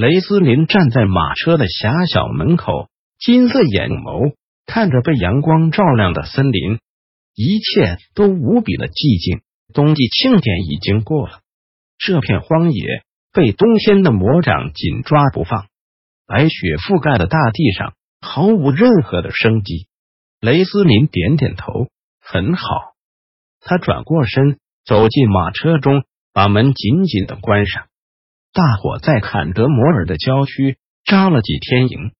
雷斯林站在马车的狭小门口，金色眼眸看着被阳光照亮的森林，一切都无比的寂静。冬季庆典已经过了，这片荒野被冬天的魔掌紧抓不放，白雪覆盖的大地上毫无任何的生机。雷斯林点点头，很好。他转过身，走进马车中，把门紧紧的关上。大伙在坎德摩尔的郊区扎了几天营，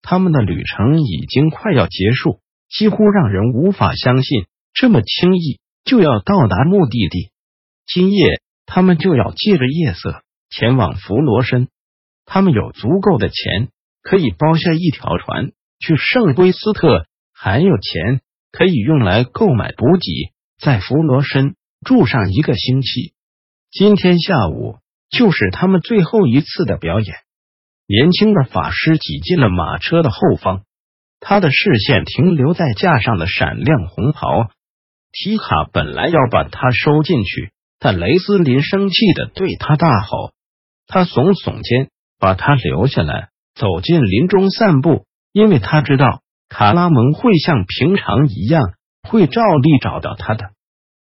他们的旅程已经快要结束，几乎让人无法相信这么轻易就要到达目的地。今夜他们就要借着夜色前往弗罗申，他们有足够的钱可以包下一条船去圣威斯特，还有钱可以用来购买补给，在弗罗申住上一个星期。今天下午。就是他们最后一次的表演。年轻的法师挤进了马车的后方，他的视线停留在架上的闪亮红袍。提卡本来要把他收进去，但雷斯林生气的对他大吼。他耸耸肩，把他留下来，走进林中散步，因为他知道卡拉蒙会像平常一样，会照例找到他的。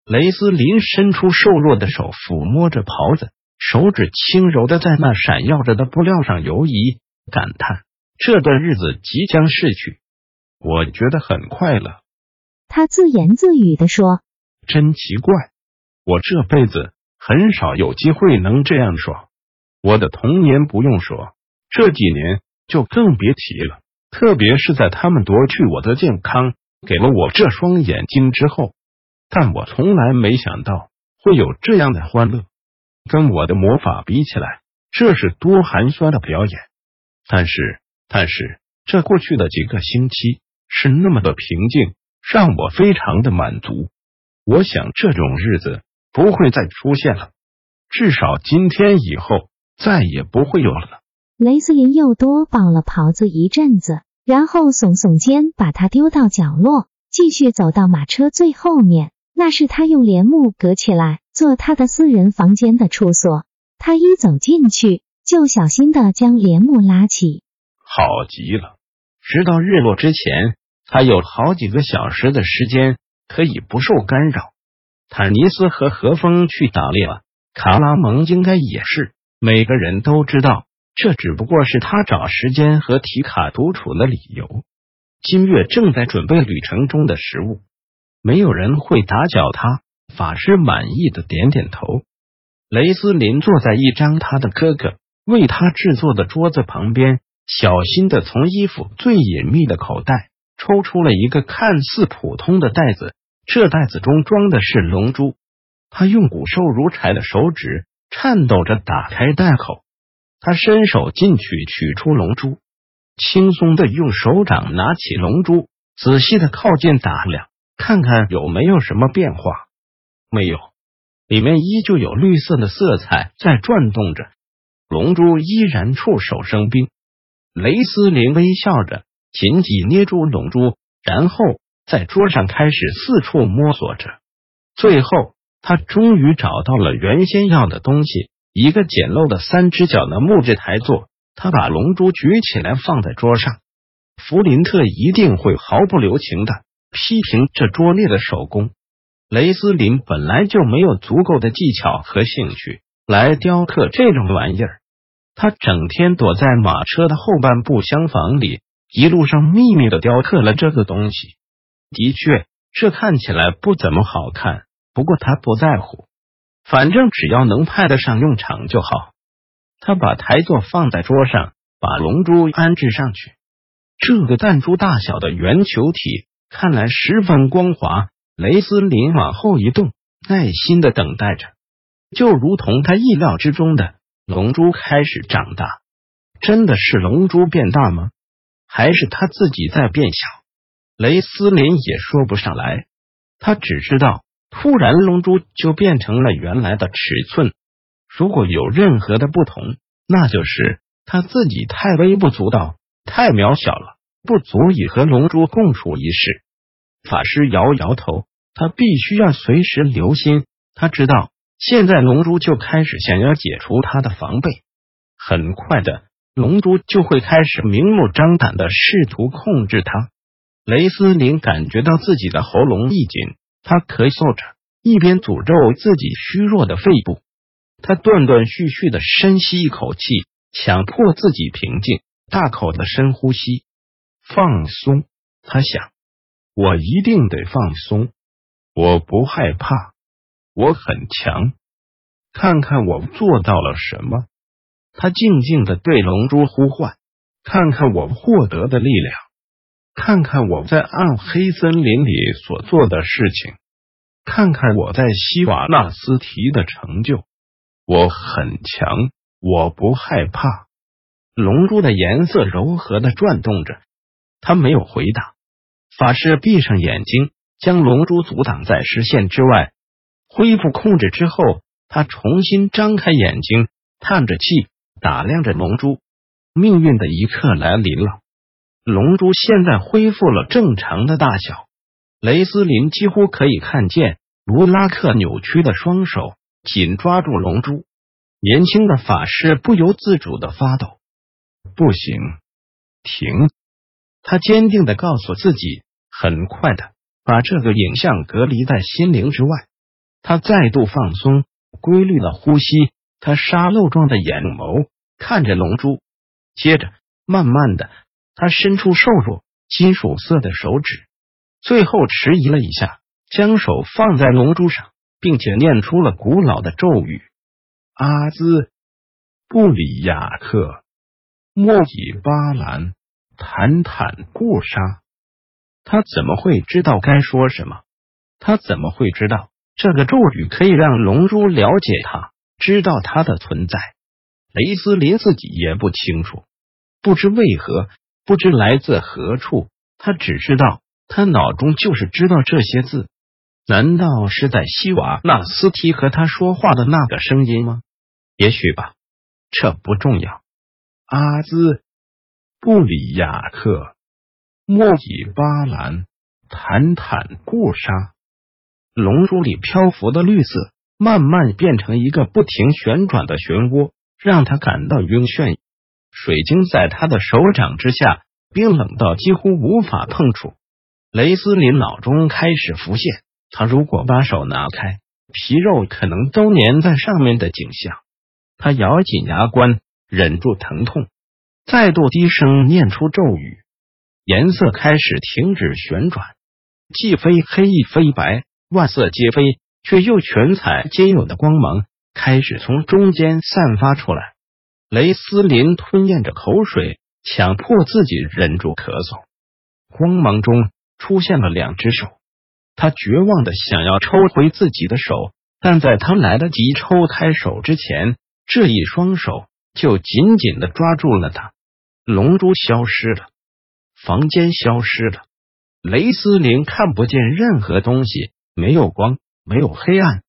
雷斯林伸出瘦弱的手，抚摸着袍子。手指轻柔的在那闪耀着的布料上游移，感叹这段日子即将逝去。我觉得很快乐。他自言自语的说：“真奇怪，我这辈子很少有机会能这样说。我的童年不用说，这几年就更别提了。特别是在他们夺去我的健康，给了我这双眼睛之后，但我从来没想到会有这样的欢乐。”跟我的魔法比起来，这是多寒酸的表演。但是，但是这过去的几个星期是那么的平静，让我非常的满足。我想这种日子不会再出现了，至少今天以后再也不会有了。雷斯林又多绑了袍子一阵子，然后耸耸肩，把它丢到角落，继续走到马车最后面。那是他用帘幕隔起来。做他的私人房间的处所，他一走进去就小心的将帘幕拉起。好极了，直到日落之前，他有好几个小时的时间可以不受干扰。坦尼斯和何风去打猎了，卡拉蒙应该也是。每个人都知道，这只不过是他找时间和提卡独处的理由。金月正在准备旅程中的食物，没有人会打搅他。法师满意的点点头。雷斯林坐在一张他的哥哥为他制作的桌子旁边，小心的从衣服最隐秘的口袋抽出了一个看似普通的袋子。这袋子中装的是龙珠。他用骨瘦如柴的手指颤抖着打开袋口。他伸手进去取出龙珠，轻松的用手掌拿起龙珠，仔细的靠近打量，看看有没有什么变化。没有，里面依旧有绿色的色彩在转动着，龙珠依然触手生冰。雷斯林微笑着，紧紧捏住龙珠，然后在桌上开始四处摸索着。最后，他终于找到了原先要的东西——一个简陋的三只脚的木质台座。他把龙珠举起来放在桌上。弗林特一定会毫不留情的批评这拙劣的手工。雷斯林本来就没有足够的技巧和兴趣来雕刻这种玩意儿，他整天躲在马车的后半部厢房里，一路上秘密的雕刻了这个东西。的确，这看起来不怎么好看，不过他不在乎，反正只要能派得上用场就好。他把台座放在桌上，把龙珠安置上去。这个弹珠大小的圆球体看来十分光滑。雷斯林往后一动，耐心的等待着，就如同他意料之中的，龙珠开始长大。真的是龙珠变大吗？还是他自己在变小？雷斯林也说不上来。他只知道，突然龙珠就变成了原来的尺寸。如果有任何的不同，那就是他自己太微不足道，太渺小了，不足以和龙珠共处一室。法师摇摇头，他必须要随时留心。他知道，现在龙珠就开始想要解除他的防备。很快的，龙珠就会开始明目张胆的试图控制他。雷斯林感觉到自己的喉咙一紧，他咳嗽着，一边诅咒自己虚弱的肺部。他断断续续的深吸一口气，强迫自己平静，大口的深呼吸，放松。他想，我一定得放松，我不害怕，我很强。看看我做到了什么。他静静的对龙珠呼唤，看看我获得的力量，看看我在暗黑森林里所做的事情，看看我在西瓦纳斯提的成就。我很强，我不害怕。龙珠的颜色柔和的转动着，他没有回答。法师闭上眼睛，将龙珠阻挡在视线之外。恢复控制之后，他重新张开眼睛，叹着气，打量着龙珠。命运的一刻来临了，龙珠现在恢复了正常的大小。雷斯林几乎可以看见卢拉克扭曲的双手。紧抓住龙珠，年轻的法师不由自主的发抖。不行，停！他坚定的告诉自己，很快的把这个影像隔离在心灵之外。他再度放松，规律的呼吸。他沙漏状的眼眸看着龙珠，接着慢慢的，他伸出瘦弱金属色的手指，最后迟疑了一下，将手放在龙珠上。并且念出了古老的咒语：“阿兹布里亚克莫以巴兰坦坦固沙。”他怎么会知道该说什么？他怎么会知道这个咒语可以让龙珠了解他，知道他的存在？雷斯林自己也不清楚，不知为何，不知来自何处。他只知道，他脑中就是知道这些字。难道是在西瓦纳斯提和他说话的那个声音吗？也许吧，这不重要。阿兹布里亚克莫以巴兰坦坦固沙，龙珠里漂浮的绿色慢慢变成一个不停旋转的漩涡，让他感到晕眩。水晶在他的手掌之下冰冷到几乎无法碰触。雷斯林脑中开始浮现。他如果把手拿开，皮肉可能都粘在上面的景象。他咬紧牙关，忍住疼痛，再度低声念出咒语。颜色开始停止旋转，既非黑亦非白，万色皆非，却又全彩皆有的光芒开始从中间散发出来。雷斯林吞咽着口水，强迫自己忍住咳嗽。光芒中出现了两只手。他绝望的想要抽回自己的手，但在他来得及抽开手之前，这一双手就紧紧的抓住了他。龙珠消失了，房间消失了，雷斯林看不见任何东西，没有光，没有黑暗，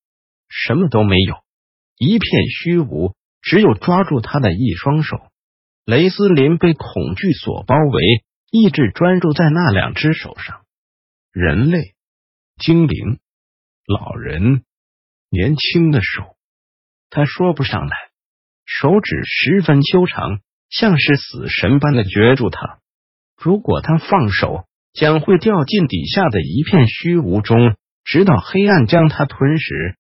什么都没有，一片虚无，只有抓住他的一双手。雷斯林被恐惧所包围，意志专注在那两只手上，人类。精灵、老人、年轻的手，他说不上来。手指十分修长，像是死神般的攫住他。如果他放手，将会掉进底下的一片虚无中，直到黑暗将他吞噬。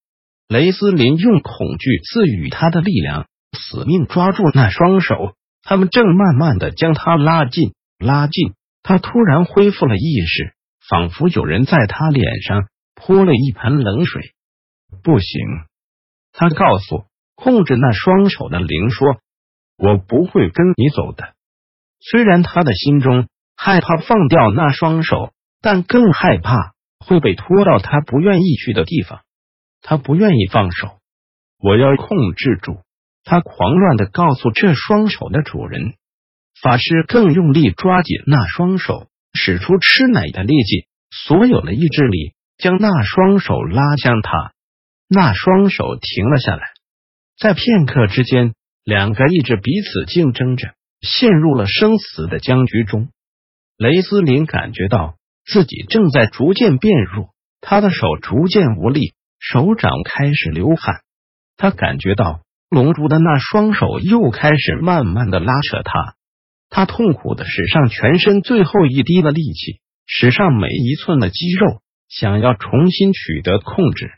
雷斯林用恐惧赐予他的力量，死命抓住那双手。他们正慢慢的将他拉近，拉近。他突然恢复了意识。仿佛有人在他脸上泼了一盆冷水。不行，他告诉控制那双手的灵说：“我不会跟你走的。”虽然他的心中害怕放掉那双手，但更害怕会被拖到他不愿意去的地方。他不愿意放手。我要控制住他狂乱的告诉这双手的主人。法师更用力抓紧那双手，使出吃奶的力气，所有的意志力将那双手拉向他。那双手停了下来，在片刻之间，两个意志彼此竞争着，陷入了生死的僵局中。雷斯林感觉到自己正在逐渐变弱，他的手逐渐无力，手掌开始流汗。他感觉到。龙珠的那双手又开始慢慢的拉扯他，他痛苦的使上全身最后一滴的力气，使上每一寸的肌肉，想要重新取得控制。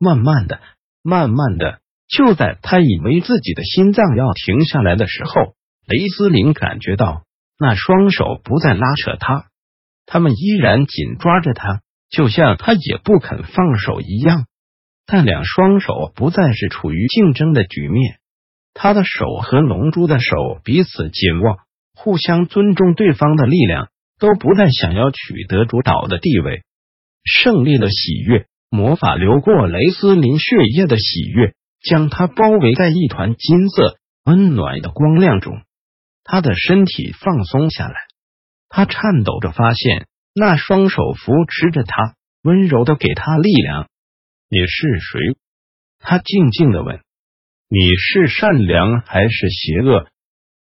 慢慢的，慢慢的，就在他以为自己的心脏要停下来的时候，雷斯林感觉到那双手不再拉扯他，他们依然紧抓着他，就像他也不肯放手一样。但两双手不再是处于竞争的局面，他的手和龙珠的手彼此紧握，互相尊重对方的力量，都不再想要取得主导的地位。胜利的喜悦，魔法流过雷斯林血液的喜悦，将他包围在一团金色温暖的光亮中。他的身体放松下来，他颤抖着发现那双手扶持着他，温柔的给他力量。你是谁？他静静的问。你是善良还是邪恶？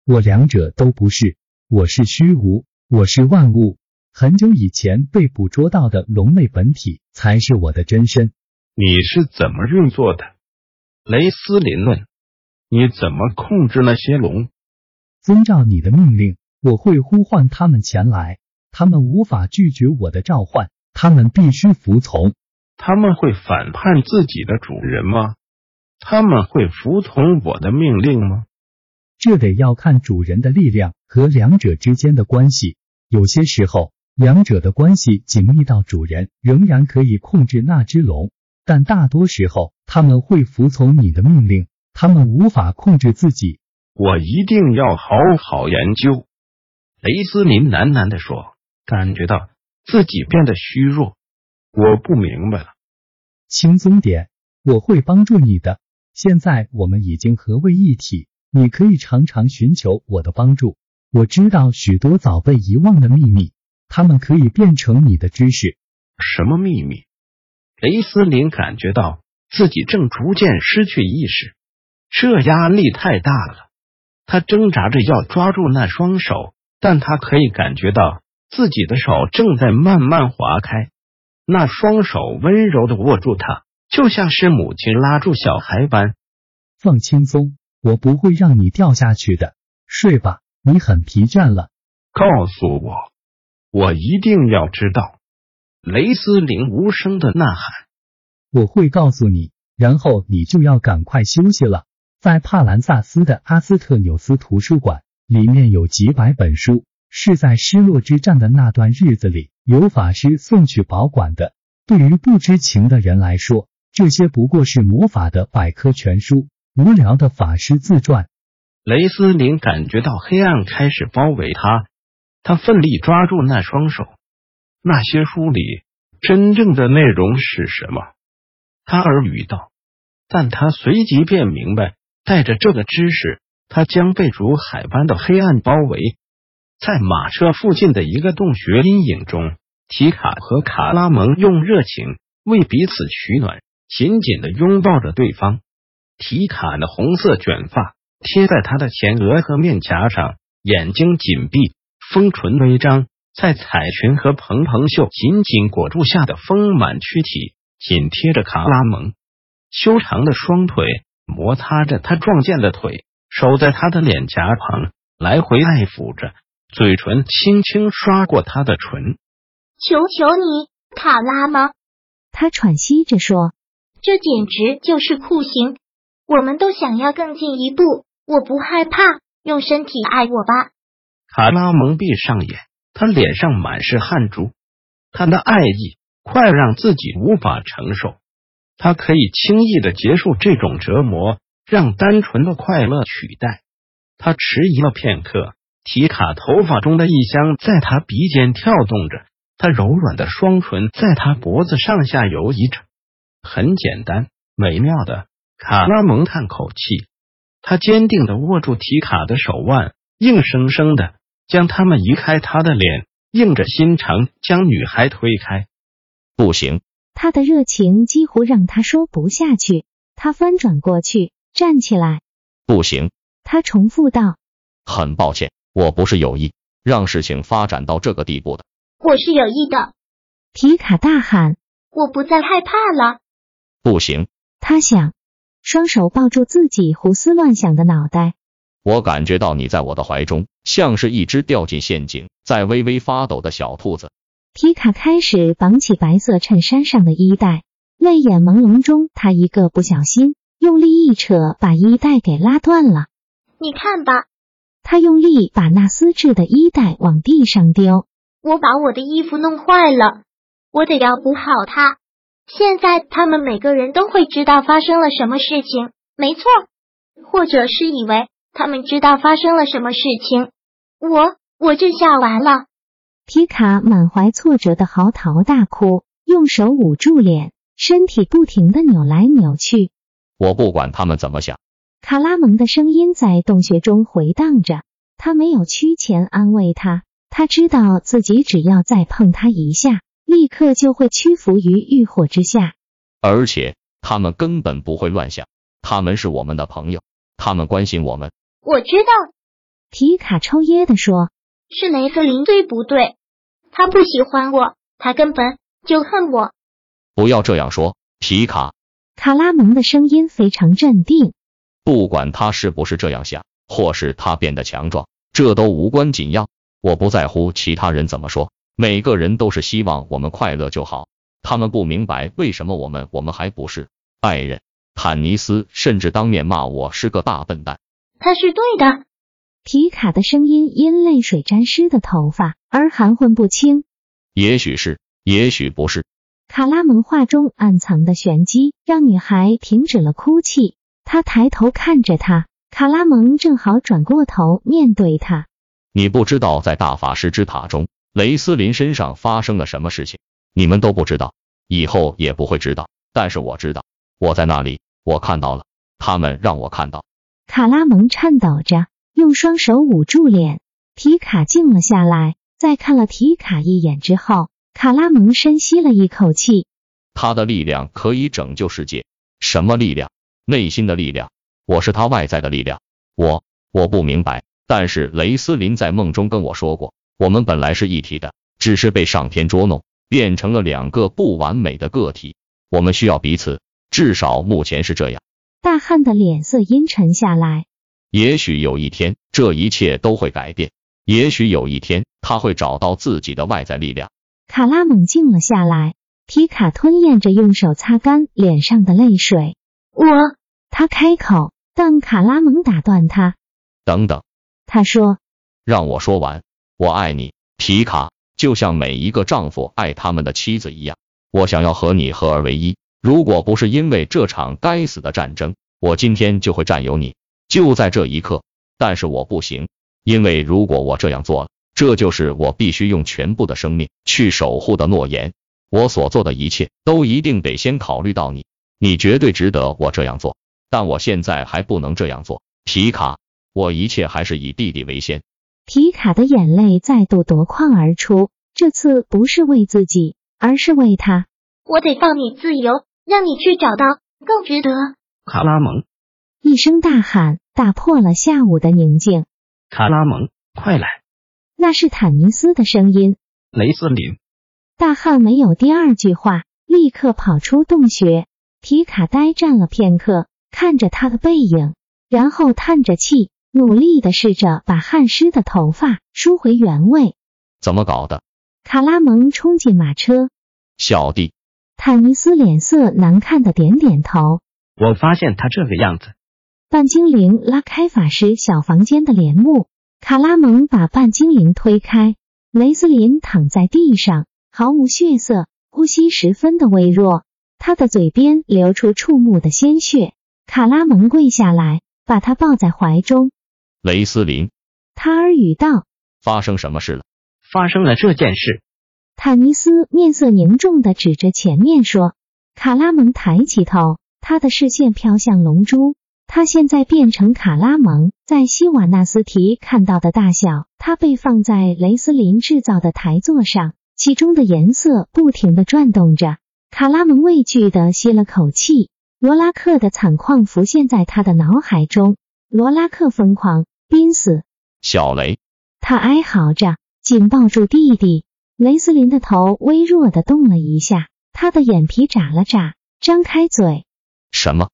我两者都不是。我是虚无，我是万物。很久以前被捕捉到的龙类本体才是我的真身。你是怎么运作的？雷斯林问。你怎么控制那些龙？遵照你的命令，我会呼唤他们前来。他们无法拒绝我的召唤，他们必须服从。他们会反叛自己的主人吗？他们会服从我的命令吗？这得要看主人的力量和两者之间的关系。有些时候，两者的关系紧密到主人仍然可以控制那只龙，但大多时候他们会服从你的命令，他们无法控制自己。我一定要好好研究。”雷斯林喃喃的说，感觉到自己变得虚弱。我不明白了，轻松点，我会帮助你的。现在我们已经合为一体，你可以常常寻求我的帮助。我知道许多早被遗忘的秘密，他们可以变成你的知识。什么秘密？雷斯林感觉到自己正逐渐失去意识，这压力太大了。他挣扎着要抓住那双手，但他可以感觉到自己的手正在慢慢划开。那双手温柔的握住他，就像是母亲拉住小孩般。放轻松，我不会让你掉下去的。睡吧，你很疲倦了。告诉我，我一定要知道。雷斯林无声的呐喊。我会告诉你，然后你就要赶快休息了。在帕兰萨斯的阿斯特纽斯图书馆里面有几百本书，是在失落之战的那段日子里。由法师送去保管的。对于不知情的人来说，这些不过是魔法的百科全书，无聊的法师自传。雷斯林感觉到黑暗开始包围他，他奋力抓住那双手。那些书里真正的内容是什么？他耳语道。但他随即便明白，带着这个知识，他将被如海般的黑暗包围。在马车附近的一个洞穴阴影中，提卡和卡拉蒙用热情为彼此取暖，紧紧的拥抱着对方。提卡的红色卷发贴在他的前额和面颊上，眼睛紧闭，丰唇微张，在彩裙和蓬蓬袖紧紧裹住下的丰满躯体紧贴着卡拉蒙，修长的双腿摩擦着他撞见的腿，手在他的脸颊旁来回爱抚着。嘴唇轻轻刷过他的唇，求求你，卡拉蒙？他喘息着说：“这简直就是酷刑，我们都想要更进一步。我不害怕，用身体爱我吧。”卡拉蒙闭上眼，他脸上满是汗珠，他的爱意快让自己无法承受。他可以轻易的结束这种折磨，让单纯的快乐取代。他迟疑了片刻。提卡头发中的异香在他鼻尖跳动着，他柔软的双唇在他脖子上下游移着，很简单，美妙的。卡拉蒙叹口气，他坚定的握住提卡的手腕，硬生生的将他们移开他的脸，硬着心肠将女孩推开。不行，他的热情几乎让他说不下去。他翻转过去，站起来。不行，他重复道。很抱歉，我不是有意让事情发展到这个地步的。我是有意的。皮卡大喊。我不再害怕了。不行，他想，双手抱住自己胡思乱想的脑袋。我感觉到你在我的怀中，像是一只掉进陷阱在微微发抖的小兔子。皮卡开始绑起白色衬衫上的衣带，泪眼朦胧中，他一个不小心用力一扯，把衣带给拉断了。你看吧，他用力把那丝质的衣带往地上丢。我把我的衣服弄坏了。我得要补好它。现在他们每个人都会知道发生了什么事情，没错，或者是以为他们知道发生了什么事情。我我这下完了。皮卡满怀挫折的嚎啕大哭，用手捂住脸，身体不停的扭来扭去。我不管他们怎么想。卡拉蒙的声音在洞穴中回荡着，他没有屈前安慰他，他知道自己只要再碰他一下。立刻就会屈服于欲火之下，而且他们根本不会乱想。他们是我们的朋友，他们关心我们。我知道，皮卡抽噎的说：“是雷瑟林对不对？他不喜欢我，他根本就恨我。”不要这样说，皮卡。卡拉蒙的声音非常镇定。不管他是不是这样想，或是他变得强壮，这都无关紧要。我不在乎其他人怎么说。每个人都是希望我们快乐就好，他们不明白为什么我们我们还不是爱人。坦尼斯甚至当面骂我是个大笨蛋。他是对的。皮卡的声音因泪水沾湿的头发而含混不清。也许是，也许不是。卡拉蒙话中暗藏的玄机让女孩停止了哭泣。她抬头看着他，卡拉蒙正好转过头面对他。你不知道在大法师之塔中。雷斯林身上发生了什么事情？你们都不知道，以后也不会知道。但是我知道，我在那里，我看到了，他们让我看到。卡拉蒙颤抖着，用双手捂住脸。提卡静了下来，在看了提卡一眼之后，卡拉蒙深吸了一口气。他的力量可以拯救世界。什么力量？内心的力量。我是他外在的力量。我我不明白，但是雷斯林在梦中跟我说过。我们本来是一体的，只是被上天捉弄，变成了两个不完美的个体。我们需要彼此，至少目前是这样。大汉的脸色阴沉下来。也许有一天，这一切都会改变。也许有一天，他会找到自己的外在力量。卡拉蒙静了下来，皮卡吞咽着，用手擦干脸上的泪水。我，他开口，但卡拉蒙打断他。等等，他说，让我说完。我爱你，皮卡，就像每一个丈夫爱他们的妻子一样。我想要和你合而为一。如果不是因为这场该死的战争，我今天就会占有你，就在这一刻。但是我不行，因为如果我这样做了，这就是我必须用全部的生命去守护的诺言。我所做的一切都一定得先考虑到你，你绝对值得我这样做。但我现在还不能这样做，皮卡，我一切还是以弟弟为先。皮卡的眼泪再度夺眶而出，这次不是为自己，而是为他。我得放你自由，让你去找到更值得。卡拉蒙一声大喊，打破了下午的宁静。卡拉蒙，快来！那是坦尼斯的声音。雷斯林。大汉没有第二句话，立刻跑出洞穴。皮卡呆站了片刻，看着他的背影，然后叹着气。努力的试着把汗湿的头发梳回原位。怎么搞的？卡拉蒙冲进马车。小弟，坦尼斯脸色难看的点点头。我发现他这个样子。半精灵拉开法师小房间的帘幕，卡拉蒙把半精灵推开。雷斯林躺在地上，毫无血色，呼吸十分的微弱，他的嘴边流出触目的鲜血。卡拉蒙跪下来，把他抱在怀中。雷斯林，他耳语道：“发生什么事了？发生了这件事。”坦尼斯面色凝重的指着前面说。卡拉蒙抬起头，他的视线飘向龙珠。他现在变成卡拉蒙，在希瓦纳斯提看到的大小。他被放在雷斯林制造的台座上，其中的颜色不停的转动着。卡拉蒙畏惧的吸了口气。罗拉克的惨况浮现在他的脑海中。罗拉克疯狂，濒死。小雷，他哀嚎着，紧抱住弟弟。雷斯林的头微弱的动了一下，他的眼皮眨了眨，张开嘴。什么？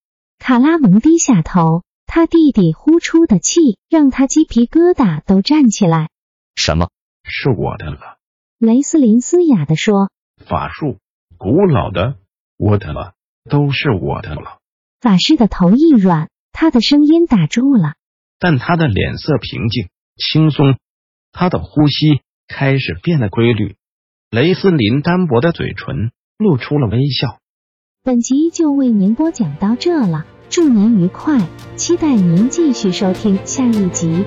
卡拉蒙低下头，他弟弟呼出的气让他鸡皮疙瘩都站起来。什么？是我的了。雷斯林嘶哑的说：“法术，古老的，我的了，都是我的了。”法师的头一软，他的声音打住了，但他的脸色平静、轻松，他的呼吸开始变得规律。雷斯林单薄的嘴唇露出了微笑。本集就为您播讲到这了。祝您愉快，期待您继续收听下一集。